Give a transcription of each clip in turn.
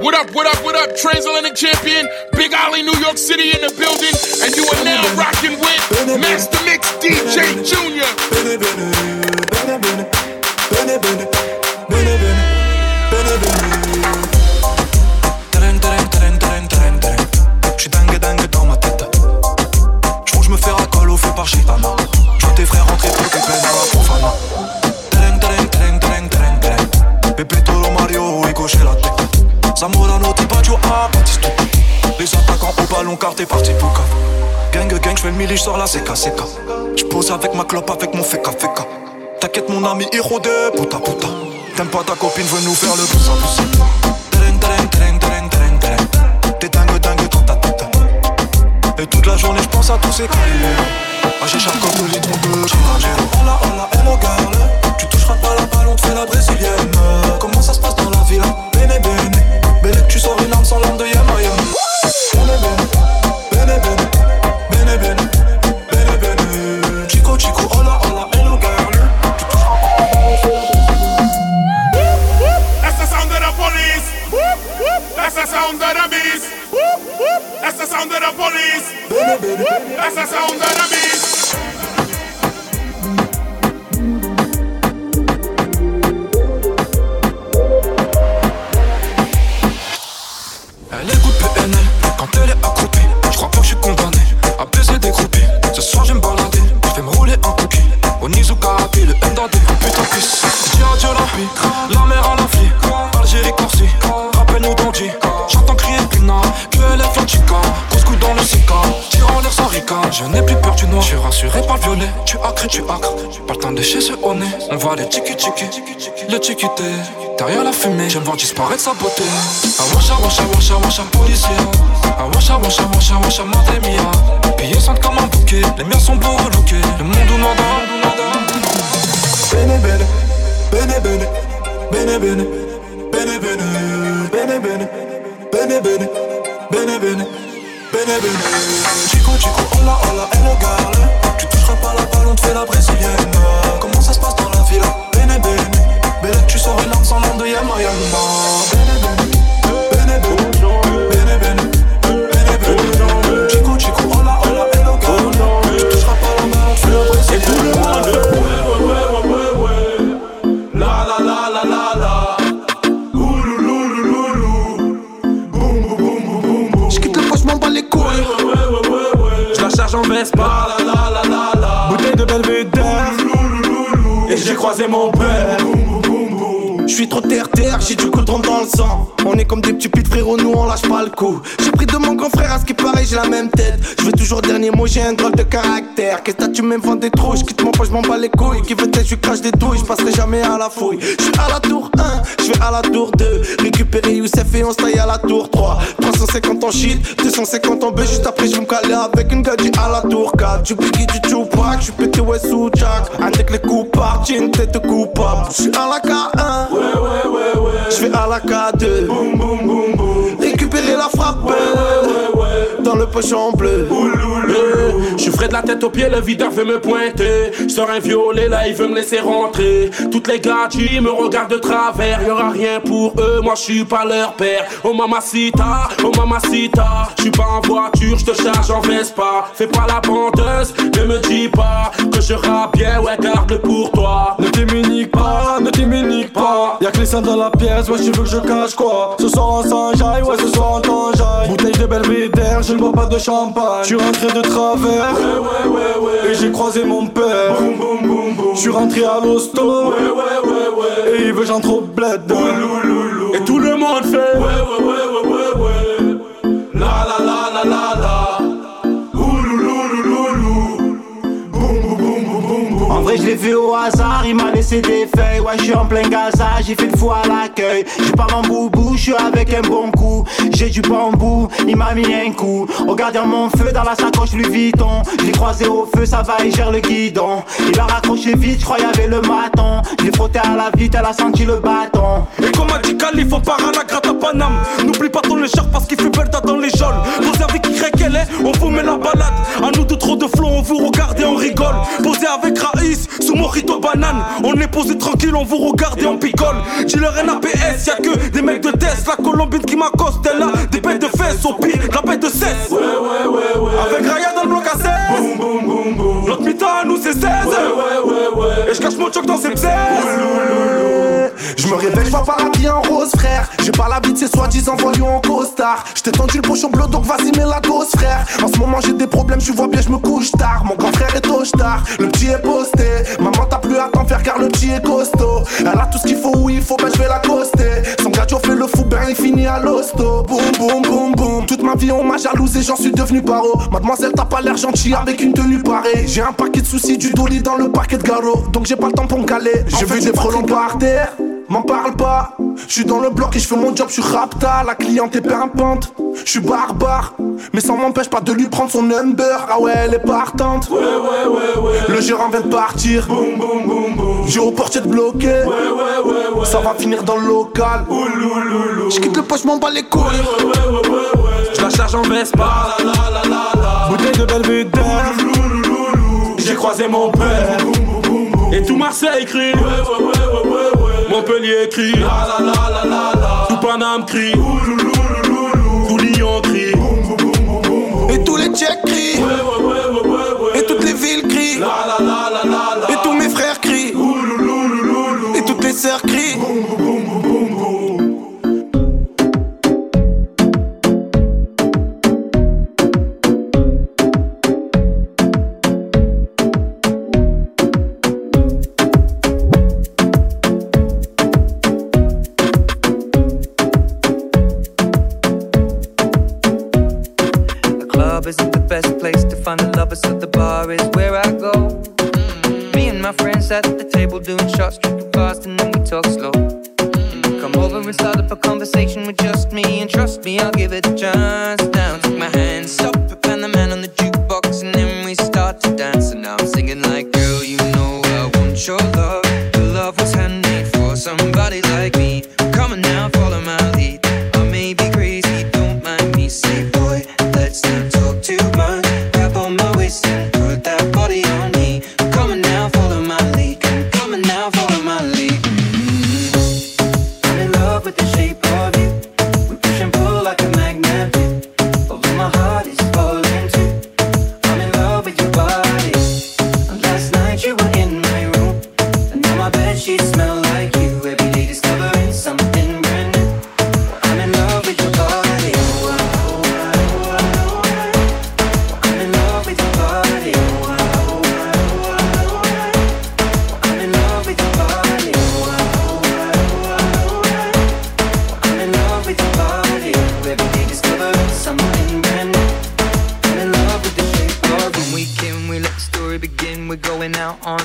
What up, what up, what up? Transatlantic champion, Big Ollie, New York City in the building, and you are now rocking with Master Mix DJ Junior. Gitana. Zamorano t'es pas du A, Baptiste. Les attaquants au ballon car t'es parti pour cap. Gang gang, j'fais le mili, j'sors la CK CK. J'pose avec ma clope, avec mon feka feka. T'inquiète mon ami, héros de puta puta. T'aimes pas ta copine, veut nous faire le tereng tereng. T'es dingue dingue dans ta tête. Et toute la journée, j'pense à tous ces criminels. Ah, j'échappe comme le litron de Chiragero. Hola, hola, hello girl. Tu toucheras pas la balle, on te fait la brésilienne. Comment ça se passe dans la villa? Bene, bene. Bene, tu sors une arme sans l'arme de Yama Yama. Bene, bene. Bene, bene. Bene, bene. Bene, bene. Chico, chico, hola, hola, hello girl. That's the sound of the police. That's the sound of the beast. That's the sound of the police. That's the sound of the beast. MDAD. Putain, puce. Dis adieu la vie. La mer à la vie. Algérie, Corsi. Rappelle-nous d'Andy. J'entends crier Pina. Que elle est Flanchica. Couscous dans le Sika. Tire en l'air sans rica. Je n'ai plus peur du noir. Je suis rassuré par le violet. Tu acres, tu acres. Pas le temps de chez ce nez. On voit les tiki tiki. Le tiki-té. Derrière la fumée, j'aime voir disparaître sa beauté. Ah, washa, washa, washa, policier. Ah, washa, washa, washa, madre mia. Pillés sentent comme un bouquet. Les miens sont beaux relookés. Le monde où nada. Bene bene, bene bene, bene bene, bene bene, bene bene, bene bene, bene bene, bene bene. Chico Chico, hola hola, et le gars Tu toucheras pas la balle, on te fait la brésilienne. Comment ça se passe dans la villa? Bene bene, bene tu sors une lance en de Yama En Vespa. La la la la la. Bouteille de Belvedere. Et j'ai croisé mon père. Je suis trop terre-terre, j'ai du coudron dans le sang. On est comme des petits putes frérot, nous on lâche pas le coup. J'ai pris de mon grand frère, à ce qui paraît, j'ai la même tête. Je veux toujours dernier mot, j'ai un drôle de caractère. Qu'est-ce que tu m'inventes des trous, quitte mon poche, je m'en bats les couilles. Qui veut tête, je crache des douilles, je passerai jamais à la fouille. Je suis à la tour 1, je à la tour 2. Récupérer Youssef et on se taille à la tour 3. 350 en shit, 250 en B, juste après je me caler avec une gadget à la tour 4. Du Biggie, du Tupac, je pété ouais sous Jack. Avec les coups par j'ai une tête coupable. Je suis à la K1. Je vais à la K2 Boum boum boum boum. Récupérer la frappe le pochon bleu Je frais de la tête aux pieds, le videur veut me pointer. Je sors un violet, là il veut me laisser rentrer. Toutes les gadgets me regardent de travers. Y'aura rien pour eux, moi je suis pas leur père. Oh mamacita, oh mamacita. Je suis pas en voiture, je te charge en Vespa. Fais pas la bandeuse, ne me dis pas que je rappe bien, ouais garde-le pour toi. Ne t'immunique pas, ne t'immunique pas. Y'a que les seins dans la pièce, ouais, tu veux que je cache quoi? Ce soir en Saint-Jaille, ouais, ce soir en Tanjaille. Bouteille de Belvédère, je ne bois pas de champagne. Je suis rentré de travers, et j'ai croisé mon père. Je suis rentré à l'hosto, et il veut j'entre au bled. Et tout le monde fait. La la la la la. En vrai, je l'ai vu au hasard, il m'a laissé des feuilles. Ouais, je suis en plein Gaza, j'ai fait le fou à l'accueil. J'ai pas mon boubou, je suis avec un bon coup. J'ai du bambou, il m'a mis un coup. Regarde mon feu dans la sacoche Louis Vuitton. Je l'ai croisé au feu, ça va, il gère le guidon. Il a raccroché vite, je crois y avait le maton. Je l'ai frotté à la vite, elle a senti le bâton. Et comme a dit Khalif, on part à la gratte à Paname. N'oublie pas ton écharpe parce qu'il fait belle date dans les jaunes. Posez avec Y on vous met la balade. À nous de trop de flots, on vous regarde et on rigole. Posez avec Raï, 10 sous mojito banane. On est posé tranquille, on vous regarde et on picole. J'ai leur NAPS, y'a que des mecs de test. La colombine qui m'accoste, elle a des bêtes de fesses. Au pire, la bête de cesse. Ouais, ouais, ouais, ouais. Avec Raya dans le bloc à 16. Boum, boum, boum, boum. Notre mi à nous c'est 16. Ouais, ouais, ouais, ouais. Et je cache mon choc dans ses psés. Je me réveille, je vois pas habillé en rose, frère. J'ai pas la vie de ces soi-disant voyous en costard. J't'ai tendu le pochon bleu, donc vas-y, mets la dose, frère. En ce moment, j'ai des problèmes, tu vois bien, je me couche tard. Mon grand frère est au tard, le petit est posté. Maman, t'as plus à t'en faire car le petit est costaud. Elle a tout ce qu'il faut où il faut, ben je vais l'accoster. Son gars, fait le fou, ben il finit à l'hosto. Boum, boum, boum, boum. Toute ma vie, on m'a jalousé, j'en suis devenu paro. Mademoiselle, t'as pas l'air gentil avec une tenue parée. J'ai un paquet de soucis, du dolly dans le paquet de garrot. Donc j'ai pas le temps pour me caler. J'ai vu des frelons par terre. M'en parle pas, je suis dans le bloc et je fais mon job, je suis rapta, la cliente est pimpante, je suis barbare, mais ça m'empêche pas de lui prendre son number, ah ouais elle est partante, Ouais, ouais, ouais, ouais. le gérant vient de partir, Boum, boum, boum, boum. j'ai au portier de bloquer, Ouais, ouais, ouais, ouais. ça va finir dans le local, je quitte le poche, m'en bats les couilles, Ouais, ouais, ouais, ouais, ouais. Je la charge en Vespa. La, la, la, la, la. Bouteille de Belvedere. Ouloulouloulou. J'ai croisé mon père. Boum, boum, boum, boum. Et tout Marseille crie. Ouais, ouais, ouais, ouais, ouais, ouais. Montpellier crie. La, la, la, la, la, la. Tout Paname crie. Tout Lyon crie. Et tous les tchèques crient, Ouais, ouais, ouais, ouais, ouais, ouais. et toutes les villes crient, La, la, la, la, la,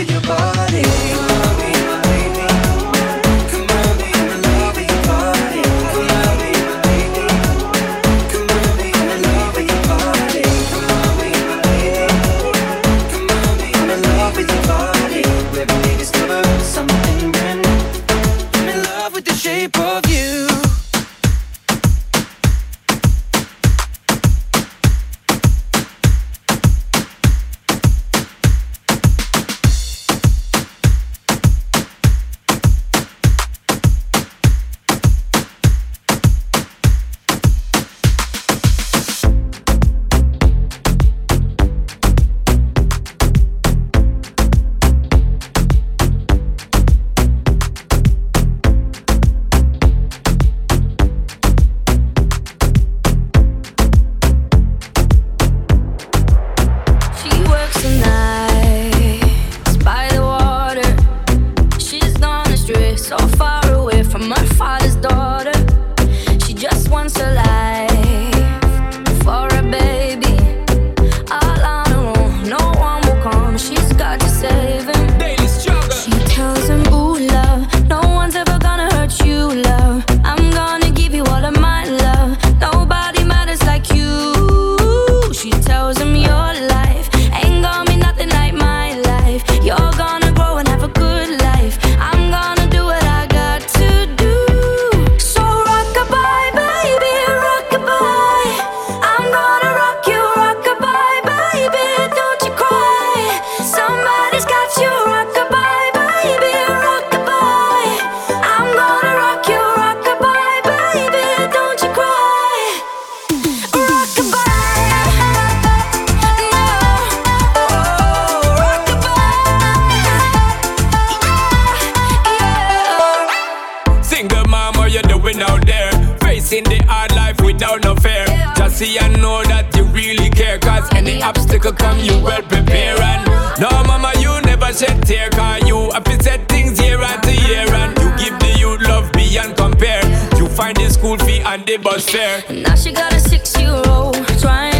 with your body. without no fear. Just see and know that you really care. Cause any obstacle come, you well prepare. And no, mama, you never shed tear. Cause you have to set things year after year. And you give the youth love beyond compare. You find the school fee and the bus fare. Now she got a six year old trying.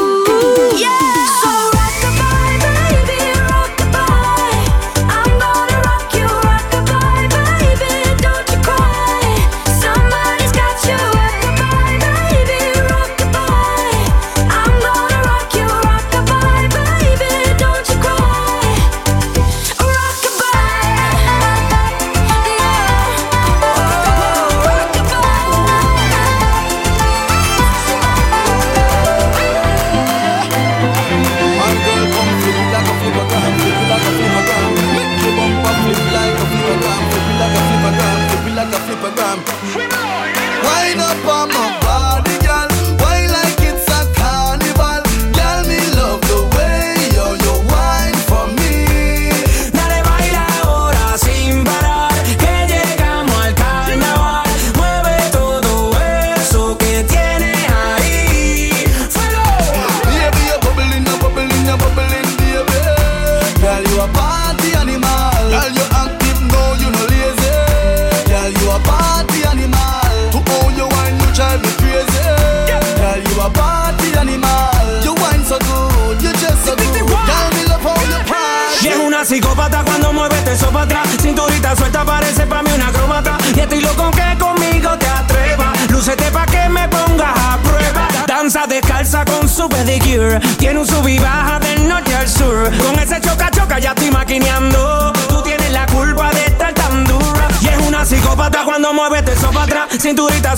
Cinturita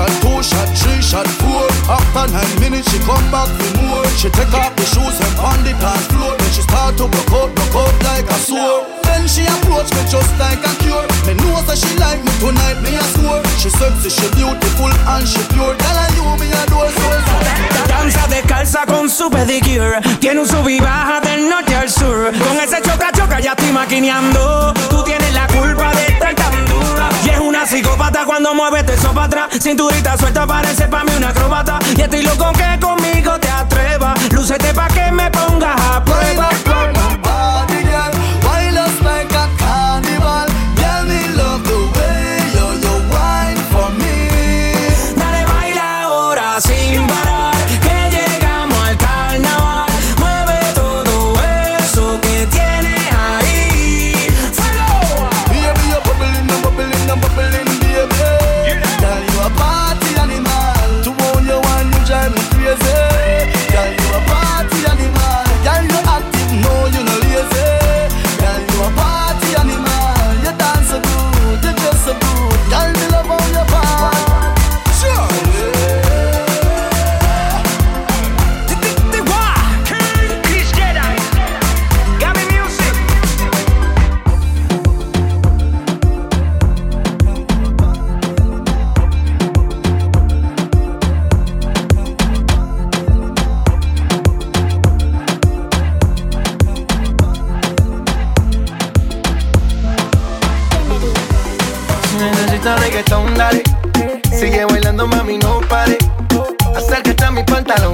shot, two shot, three shot, four. After nine minutes, she come back for more. She take off the shoes and on the dance floor. Then she start to broke out, broke out like a sore. Then she approach me just like a cure. Me know that she like me tonight, me a score. She sexy, she beautiful and she pure. Tell her you me a door so Danza descalza con su pedicure. Tiene un sub y baja del norte al sur. Con ese choca choca ya estoy maquineando. Tú tienes la culpa de estar tan una psicópata cuando mueves eso para atrás. Cinturita suelta parece pa' mí una acróbata. Y estoy loco que conmigo te atrevas. Lúcete pa' que me pongas a prueba.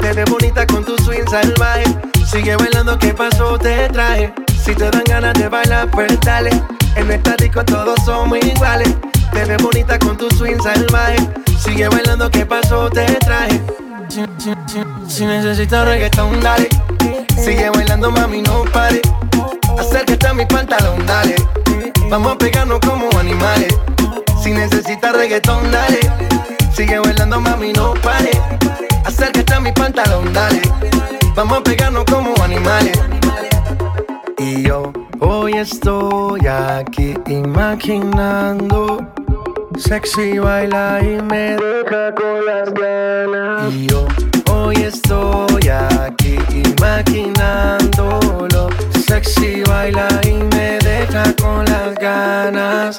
Te ves bonita con tu swing salvaje. Sigue bailando, ¿qué pasó? Te traje. Si te dan ganas de bailar, pues dale. En el estático todos somos iguales. Te ves bonita con tu swing salvaje. Sigue bailando, ¿qué pasó? Te traje. Si, necesitas reggaetón, dale. Sigue bailando, mami, no pare. Acércate a mi pantalón, dale. Vamos a pegarnos como animales. Si necesitas reggaetón, dale. Sigue bailando, mami, no pare. Acércate a mi pantalón, dale. Vamos a pegarnos como animales. Y yo hoy estoy aquí imaginando Sexy baila y me deja con las ganas. Y yo hoy estoy aquí imaginándolo. Sexy baila y me deja con las ganas.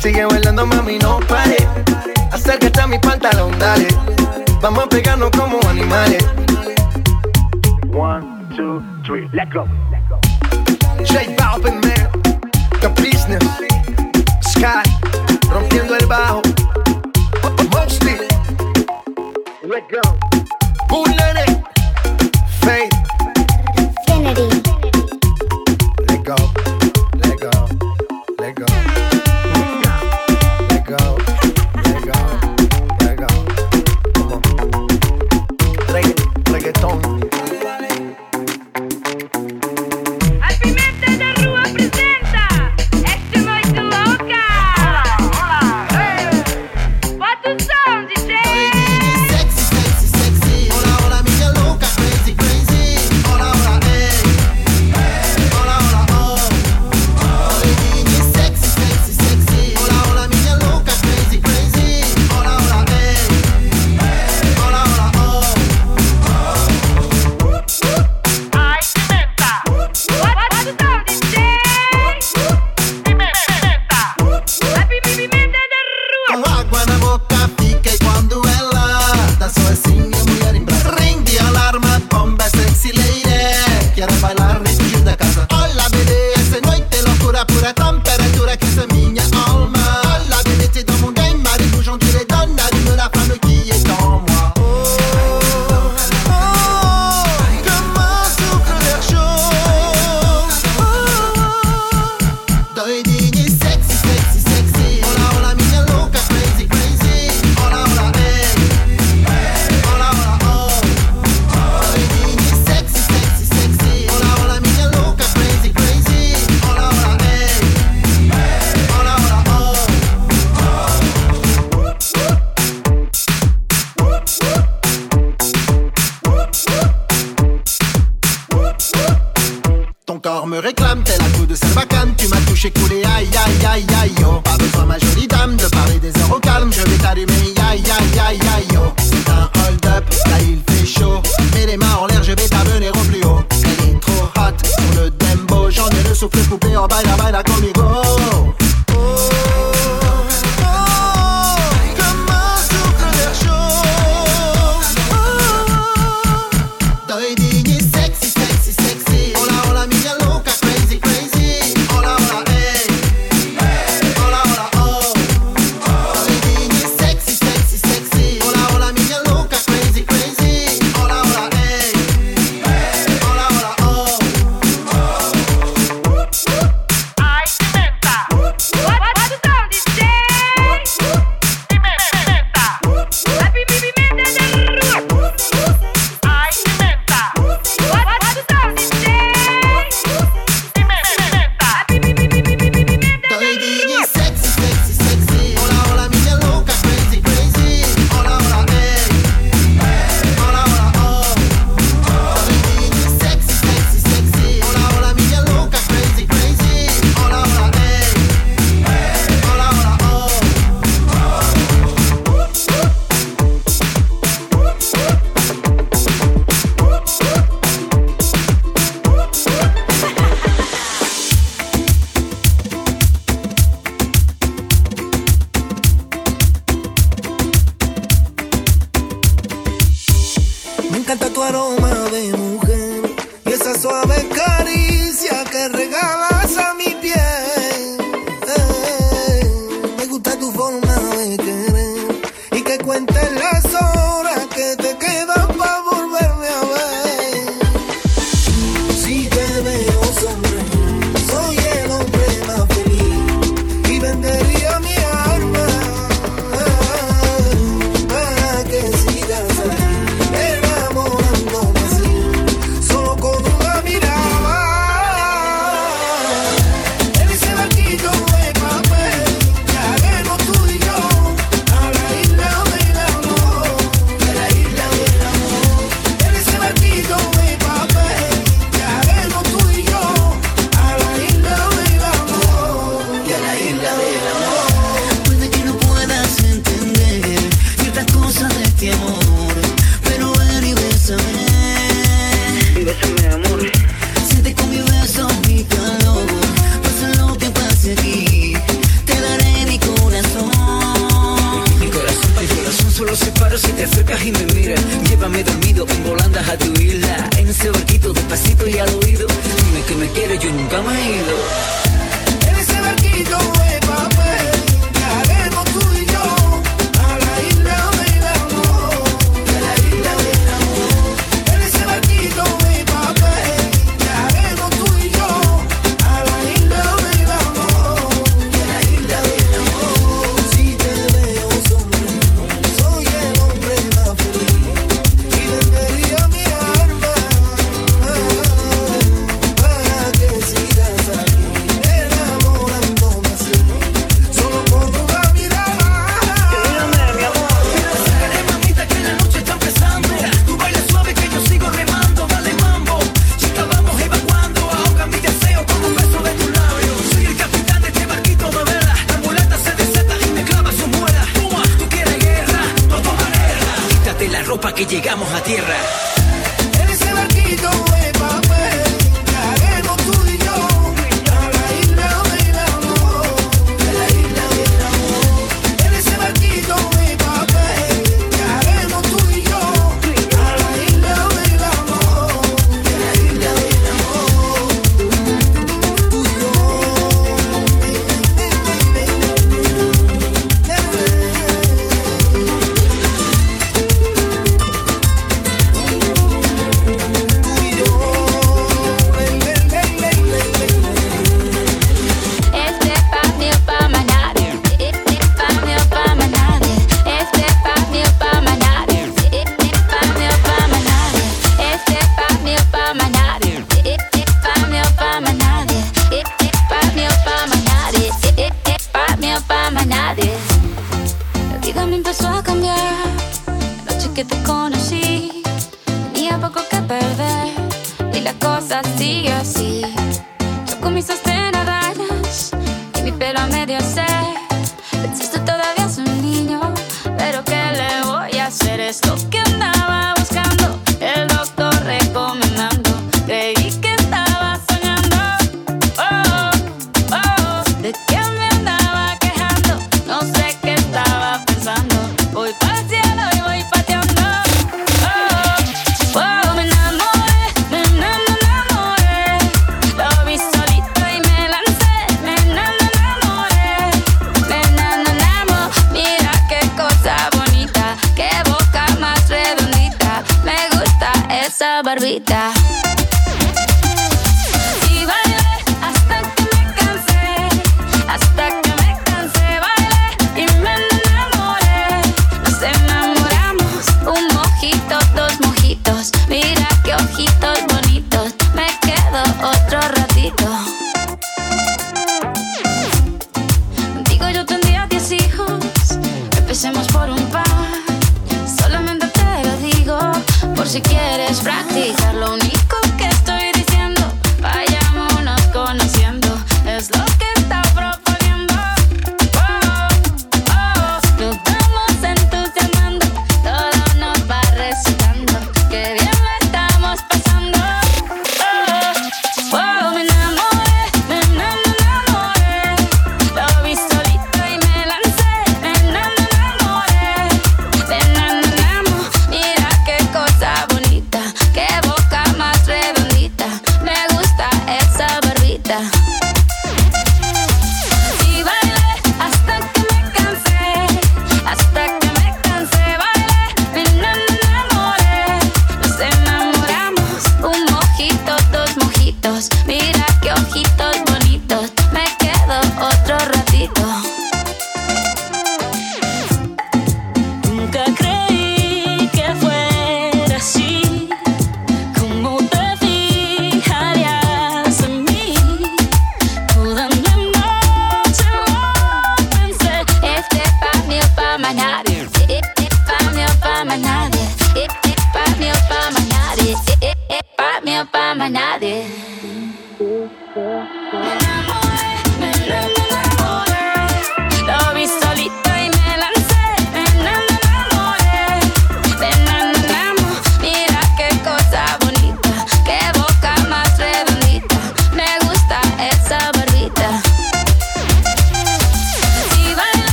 Sigue bailando, mami, no pare. Acércate a mi pantalón, dale. Vamos a pegarnos como animales. One, two, three, let go. J Balvin, man. The business. Sky. Rompiendo el bajo. Mostly. Let go. Bootleg. Faith. Infinity.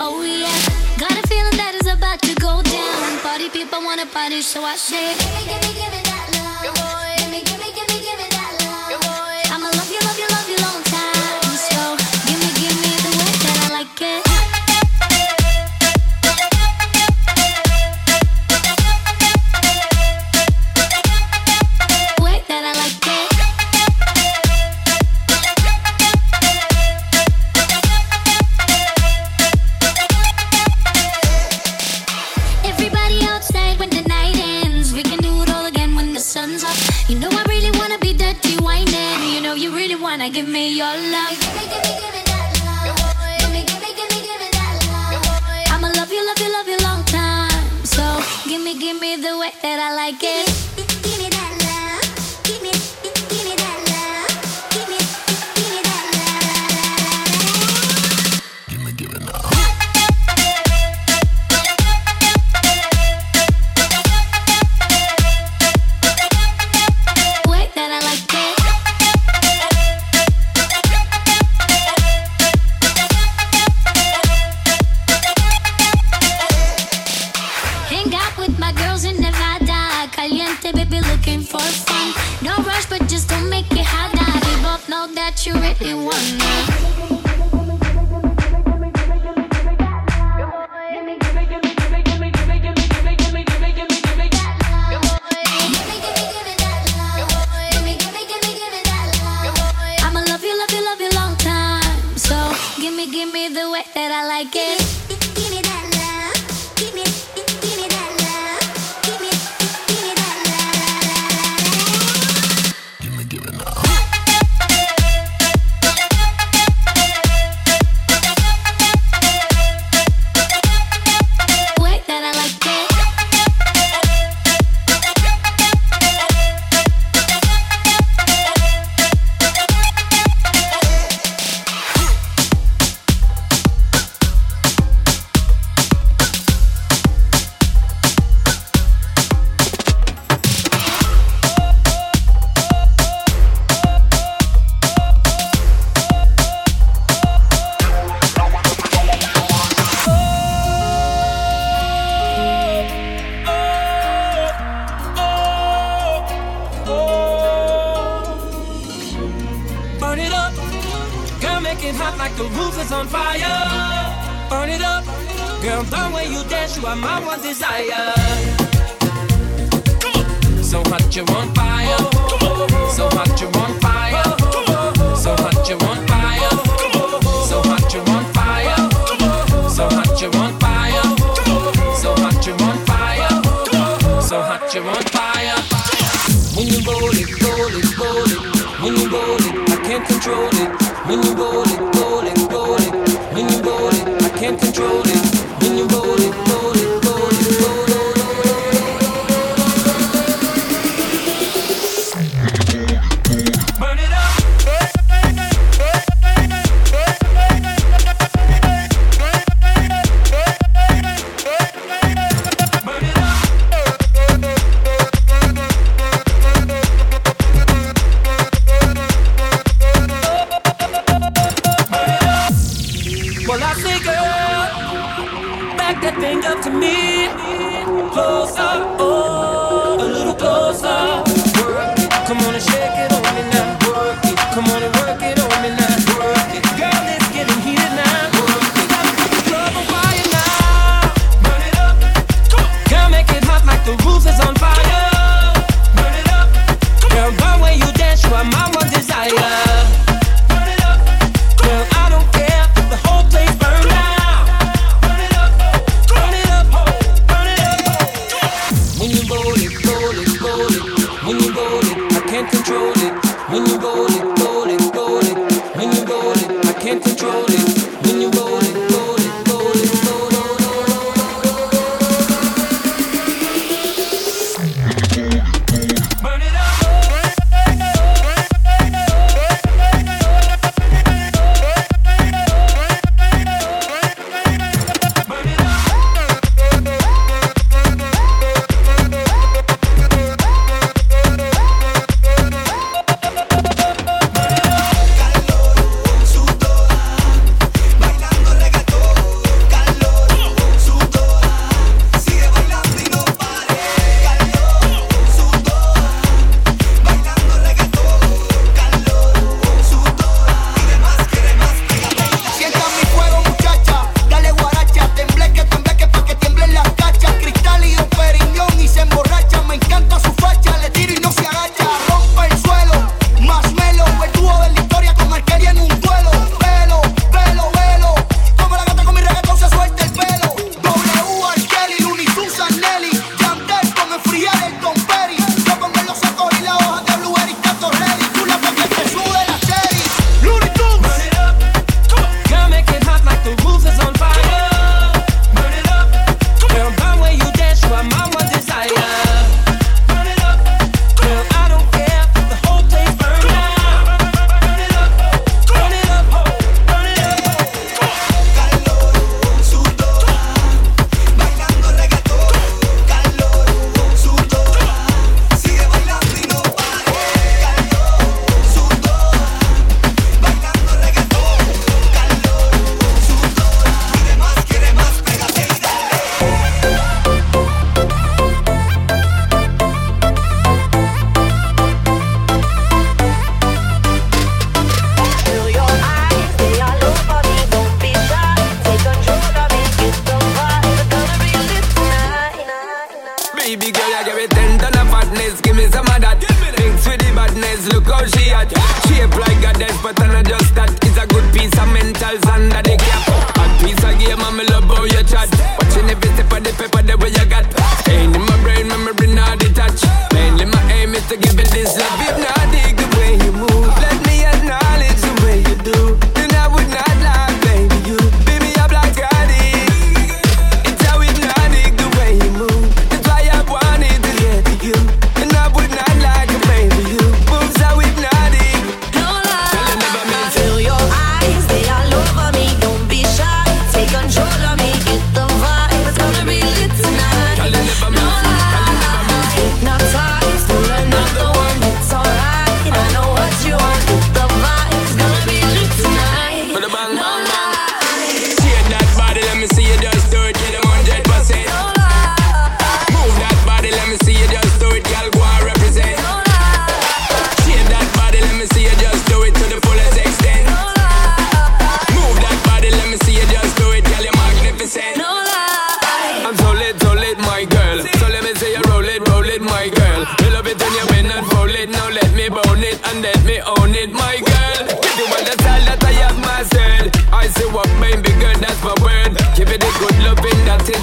oh yeah. Got a feeling that is about to go down. Party people wanna party, so I say, Give me, give me, give me that love. Give me, give me, give me, give me that love. I'ma love you, love you, love you.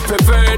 prefer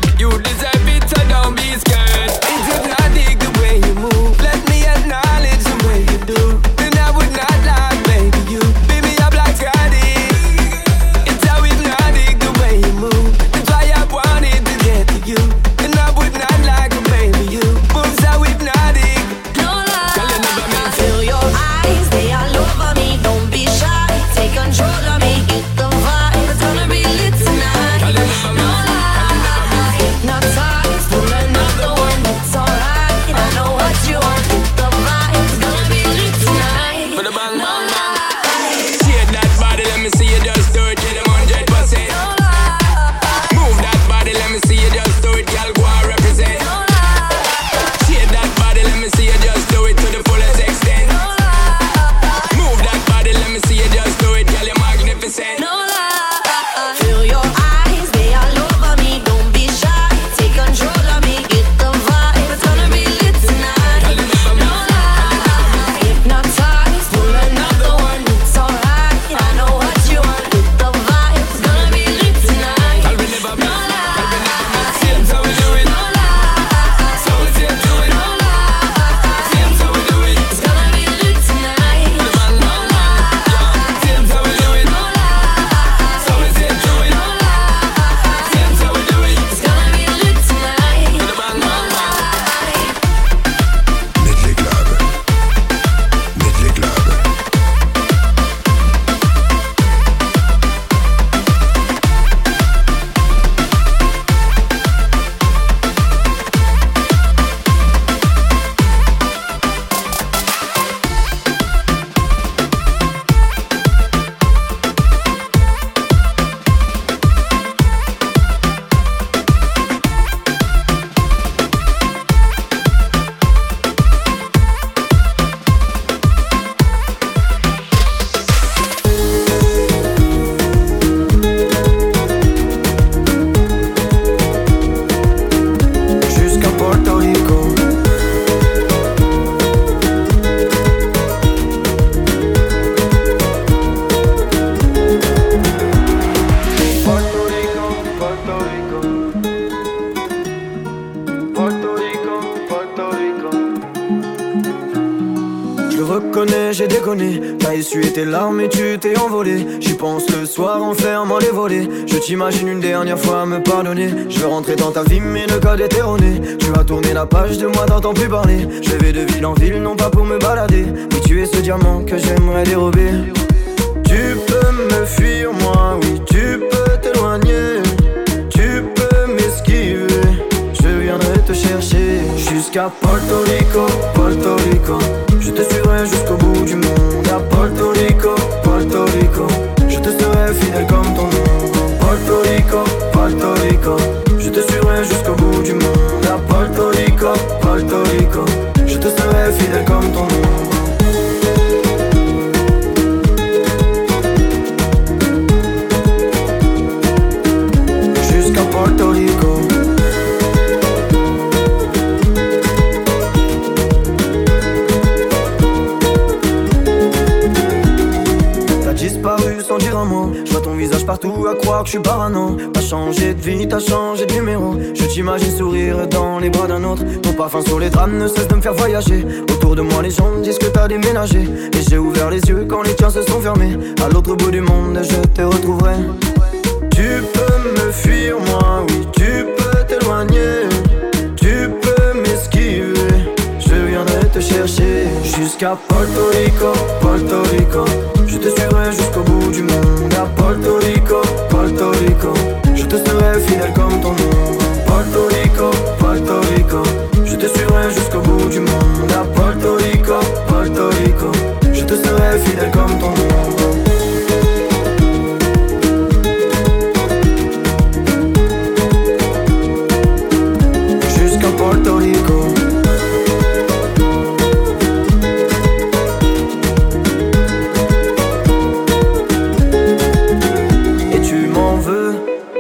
soir en fermant les volets. Je t'imagine une dernière fois me pardonner. Je veux rentrer dans ta vie mais le code est erroné. Tu vas tourner la page de moi t'entends plus parler Je vais de ville en ville non pas pour me balader. Mais tu es ce diamant que j'aimerais dérober. Tu peux me fuir moi oui tu peux t'éloigner. Tu peux m'esquiver. Je viendrai te chercher Jusqu'à Porto Rico, Porto Rico. Je te suivrai jusqu'au bout du monde À Porto Rico, Porto Rico. Je te serai fidèle comme ton nom. Puerto Rico, Puerto Rico. Je te suivrai jusqu'au bout du monde. La Puerto Rico, Puerto Rico. Je te serai fidèle comme ton nom. partout à croire que je suis parano. T'as changé de vie, t'as changé de numéro. Je t'imagine sourire dans les bras d'un autre. Ton parfum sur les drames ne cesse de me faire voyager. Autour de moi, les gens disent que t'as déménagé. Et j'ai ouvert les yeux quand les tiens se sont fermés. À l'autre bout du monde, je te retrouverai. Tu peux me fuir, moi, oui, tu peux t'éloigner. Tu peux m'esquiver, je viendrai te chercher. Jusqu'à Porto Rico, Porto Rico, je te suivrai jusqu'au bout du monde. Jusqu'à Porto Rico. Et tu m'en veux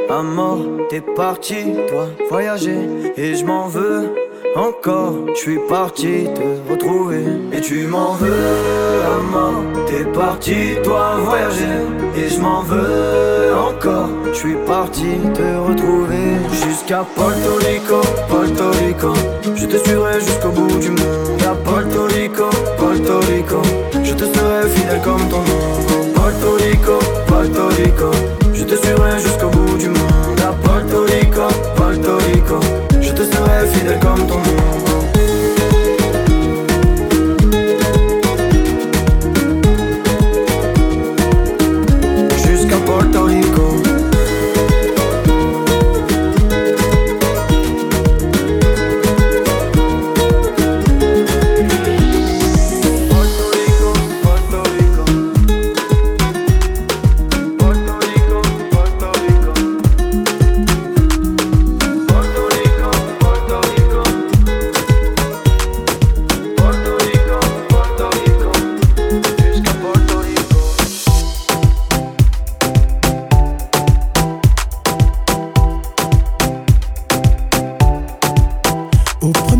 à mort. T'es parti, toi, voyager, et je m'en veux encore, je suis parti te retrouver. Et tu m'en veux à mort, t'es parti toi voyager. Et je m'en veux encore, je suis parti te retrouver. Jusqu'à Porto Rico, Porto Rico, je te suivrai jusqu'au bout du monde. À Porto Rico, Porto Rico, je te serai fidèle comme ton nom. Porto Rico, Porto Rico, je te suivrai jusqu'au te serai fidèle comme ton nom. Oh.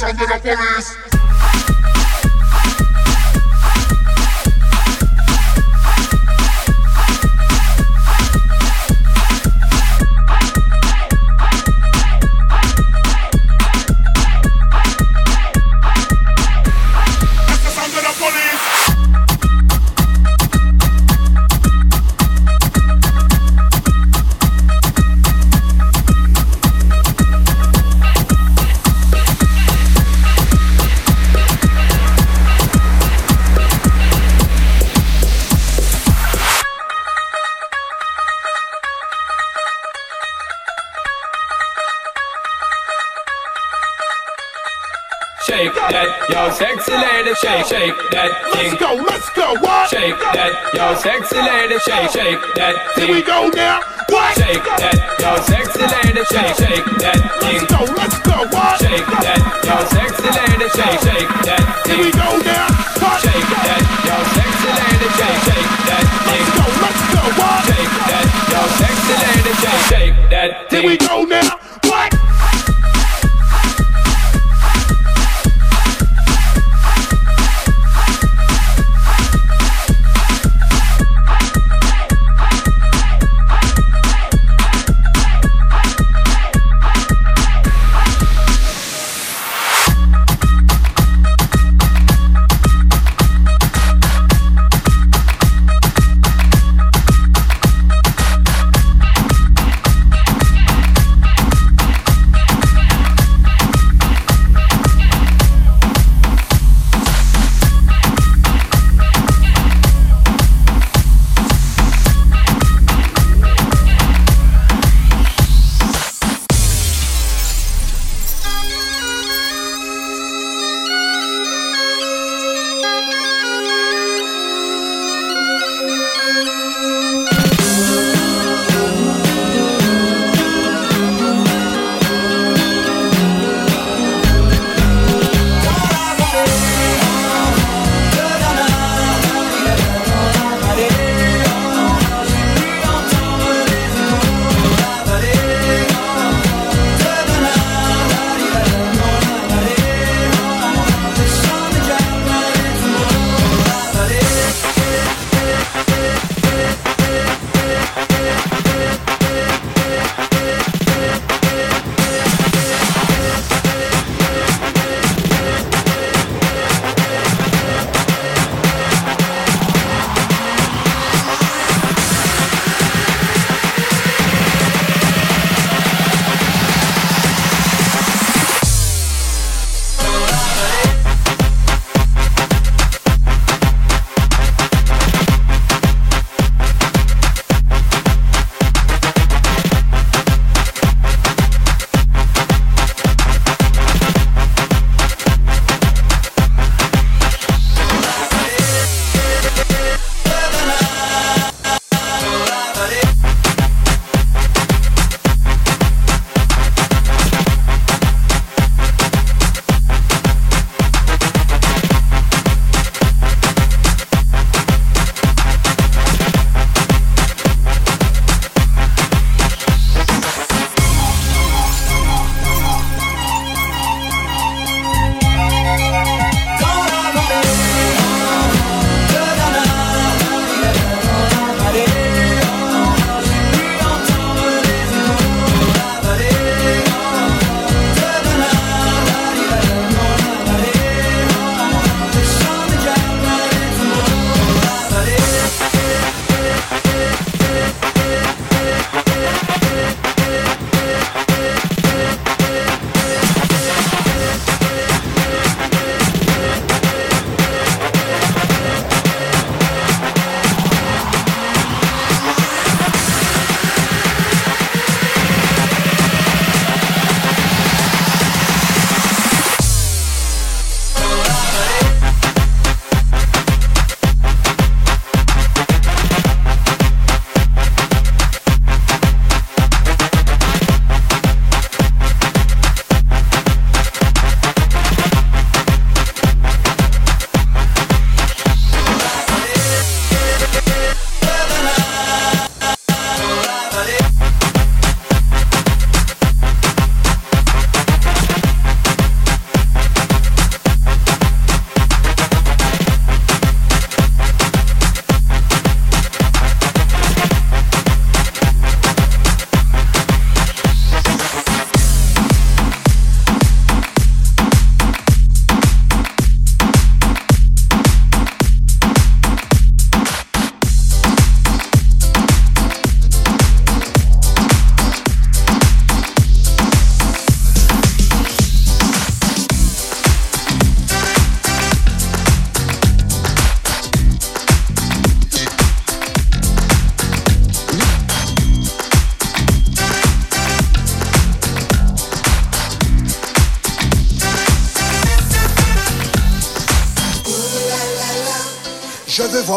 Sound of the police. Shake, shake that thing. Let's go, let's go, what? Shake that, yo, sexy lady, shake, shake that thing. Here we go now. What? Shake that, yo, sexy lady, shake, shake that thing. Let's go, let's go, what? Shake that, yo, sexy lady, shake, shake that thing. Here we go now. What? Shake that, yo, sexy lady, shake, shake that thing. Let's go, let's go, what? Shake that, yo, sexy lady, shake, shake that thing. Here we go now.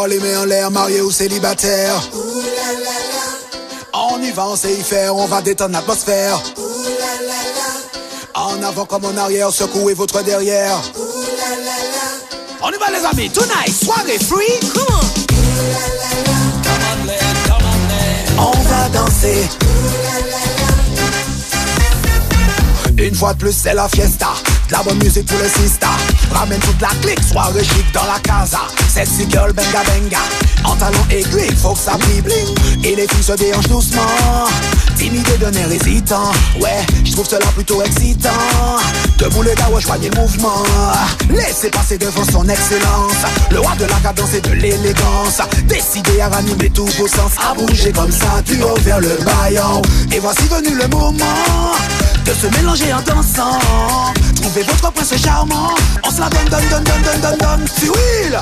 Les mains en l'air, mariés ou célibataires. On y va, on sait y faire, on va détendre l'atmosphère. En avant comme en arrière, secouez votre derrière. On y va les amis, tonight, soirée free, come on. On va danser. Une fois de plus, c'est la fiesta. De la bonne musique pour le sista. Ramène toute la clique, soirée chic dans la casa. Sexy girl, benga benga. En talon aiguille, faut que ça bling. Et les filles se déhanchent doucement. Timide de nerfs hésitant. Ouais, je trouve cela plutôt excitant. Debout les gars, ouais, je le mouvement. Laissez passer devant son excellence. Le roi de la cadence et de l'élégance. Décidé à ranimer tous vos sens. À bouger comme ça, du haut vers le baillon. Et voici venu le moment de se mélanger en dansant. Trouvez votre prince charmant. On se la donne, donne, donne, donne, donne, donne, donne. C'est Will.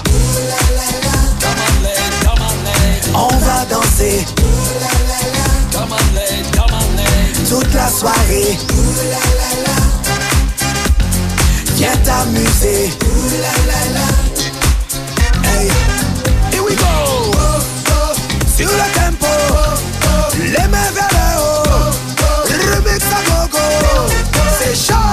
On va danser. Toute la soirée. Viens t'amuser. Hey, here we go. Sur le tempo? Les mains vers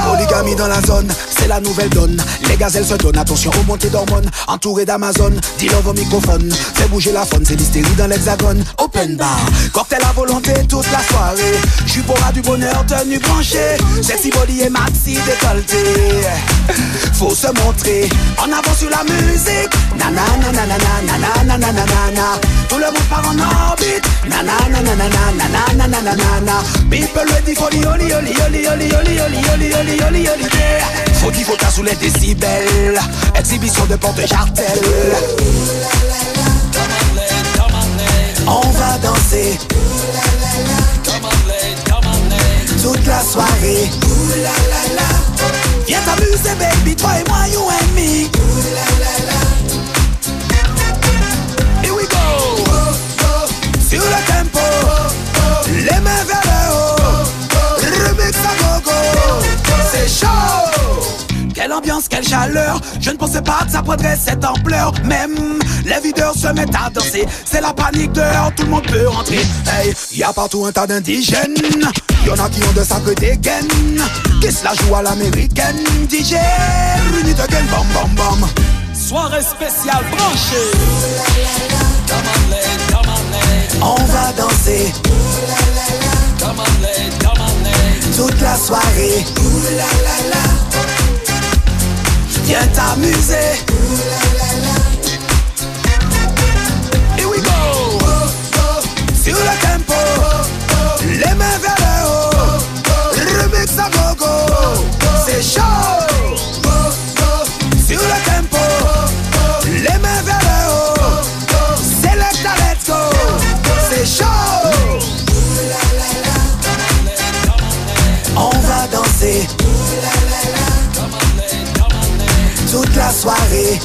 Polygamie dans la zone, c'est la nouvelle donne. Les gazelles se donnent, attention aux montées d'hormones. Entouré d'Amazon, dis au microphone. Fais bouger la faune, c'est l'hystérie dans l'hexagone. Open bar, cocktail à volonté toute la soirée. Pour du bonheur, tenue branchée. Sexy body et maxi décolleté. Faut se montrer, en avant sur la musique. Nana, nana, nana, nana, nana, nana, nana. Tout le monde part en orbite. Nana, nana, nana, nana, nana, nana, nana. People ready for the Faut qu'il faut sous les décibels. Exhibition de porte jartel. On va danser. Toute la soirée. Viens t'amuser, baby, toi et moi, Je ne pensais pas que ça prendrait cette ampleur. Même les videurs se mettent à danser. C'est la panique dehors, tout le monde peut rentrer. Hey, y a partout un tas d'indigènes. Y'en a qui ont de sacrés dégaines. Qui se la jouent à l'américaine? DJ, unit again, bam bam bam. Soirée spéciale branchée. On va danser. Toute la soirée Viens t'amuser. Here we go. Sur le tempo. Les mains vers le haut. Remix à gogo. C'est chaud la soirée.